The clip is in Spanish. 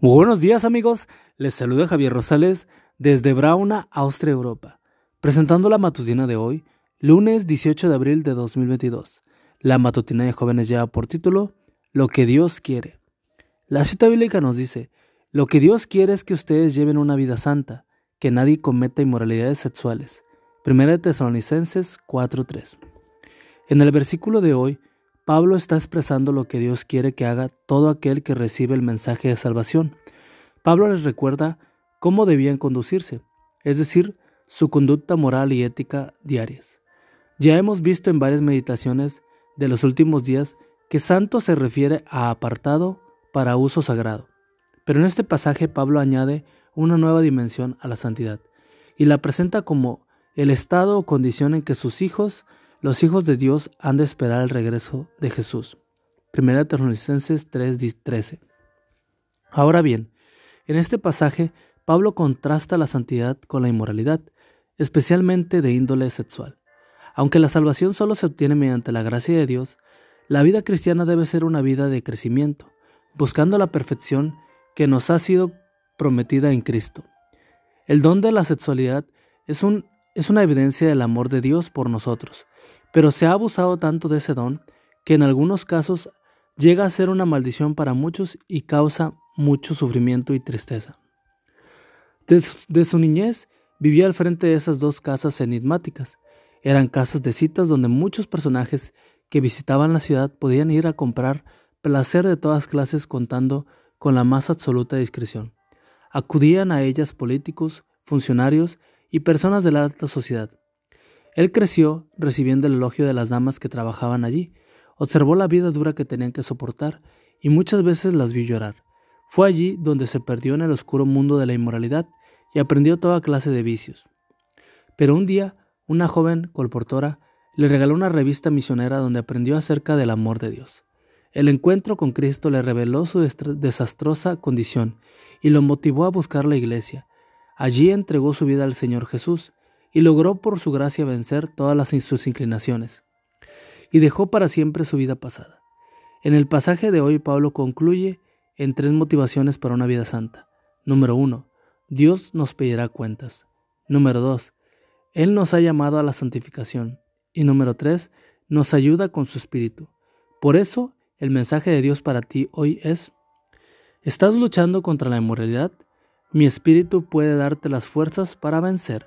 buenos días amigos, les saluda Javier Rosales desde Brauna, Austria, Europa, presentando la matutina de hoy, lunes 18 de abril de 2022. La matutina de jóvenes lleva por título Lo que Dios quiere. La cita bíblica nos dice, lo que Dios quiere es que ustedes lleven una vida santa, que nadie cometa inmoralidades sexuales. 1 Tesalonicenses 4:3. En el versículo de hoy, Pablo está expresando lo que Dios quiere que haga todo aquel que recibe el mensaje de salvación. Pablo les recuerda cómo debían conducirse, es decir, su conducta moral y ética diarias. Ya hemos visto en varias meditaciones de los últimos días que santo se refiere a apartado para uso sagrado. Pero en este pasaje Pablo añade una nueva dimensión a la santidad y la presenta como el estado o condición en que sus hijos los hijos de Dios han de esperar el regreso de Jesús. 1 Tesalonicenses 3:13. Ahora bien, en este pasaje Pablo contrasta la santidad con la inmoralidad, especialmente de índole sexual. Aunque la salvación solo se obtiene mediante la gracia de Dios, la vida cristiana debe ser una vida de crecimiento, buscando la perfección que nos ha sido prometida en Cristo. El don de la sexualidad es, un, es una evidencia del amor de Dios por nosotros, pero se ha abusado tanto de ese don que en algunos casos llega a ser una maldición para muchos y causa mucho sufrimiento y tristeza. De su, niñez vivía al frente de esas dos casas enigmáticas. Eran casas de citas donde muchos personajes que visitaban la ciudad podían ir a comprar placer de todas clases contando con la más absoluta discreción. Acudían a ellas políticos, funcionarios y personas de la alta sociedad. Él creció recibiendo el elogio de las damas que trabajaban allí, observó la vida dura que tenían que soportar y muchas veces las vio llorar. Fue allí donde se perdió en el oscuro mundo de la inmoralidad y aprendió toda clase de vicios. Pero un día, una joven colportora le regaló una revista misionera donde aprendió acerca del amor de Dios. El encuentro con Cristo le reveló su desastrosa condición y lo motivó a buscar la iglesia. Allí entregó su vida al Señor Jesús y logró por su gracia vencer todas las, sus inclinaciones, y dejó para siempre su vida pasada. En el pasaje de hoy Pablo concluye en tres motivaciones para una vida santa. Número uno, Dios nos pedirá cuentas. Número dos, Él nos ha llamado a la santificación. Y número tres, nos ayuda con su espíritu. Por eso, el mensaje de Dios para ti hoy es, ¿estás luchando contra la inmoralidad? Mi espíritu puede darte las fuerzas para vencer.